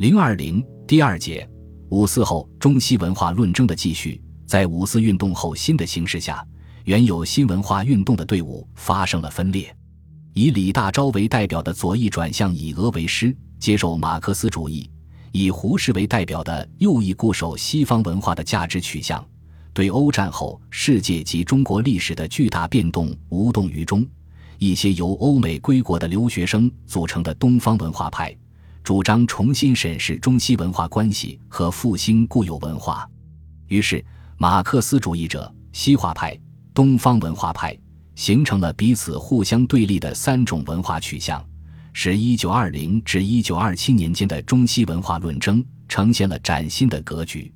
零二零第二节，五四后中西文化论争的继续。在五四运动后新的形势下，原有新文化运动的队伍发生了分裂。以李大钊为代表的左翼转向以俄为师，接受马克思主义；以胡适为代表的右翼固守西方文化的价值取向，对欧战后世界及中国历史的巨大变动无动于衷。一些由欧美归国的留学生组成的东方文化派。主张重新审视中西文化关系和复兴固有文化，于是马克思主义者、西化派、东方文化派形成了彼此互相对立的三种文化取向，使1920至1927年间的中西文化论争呈现了崭新的格局。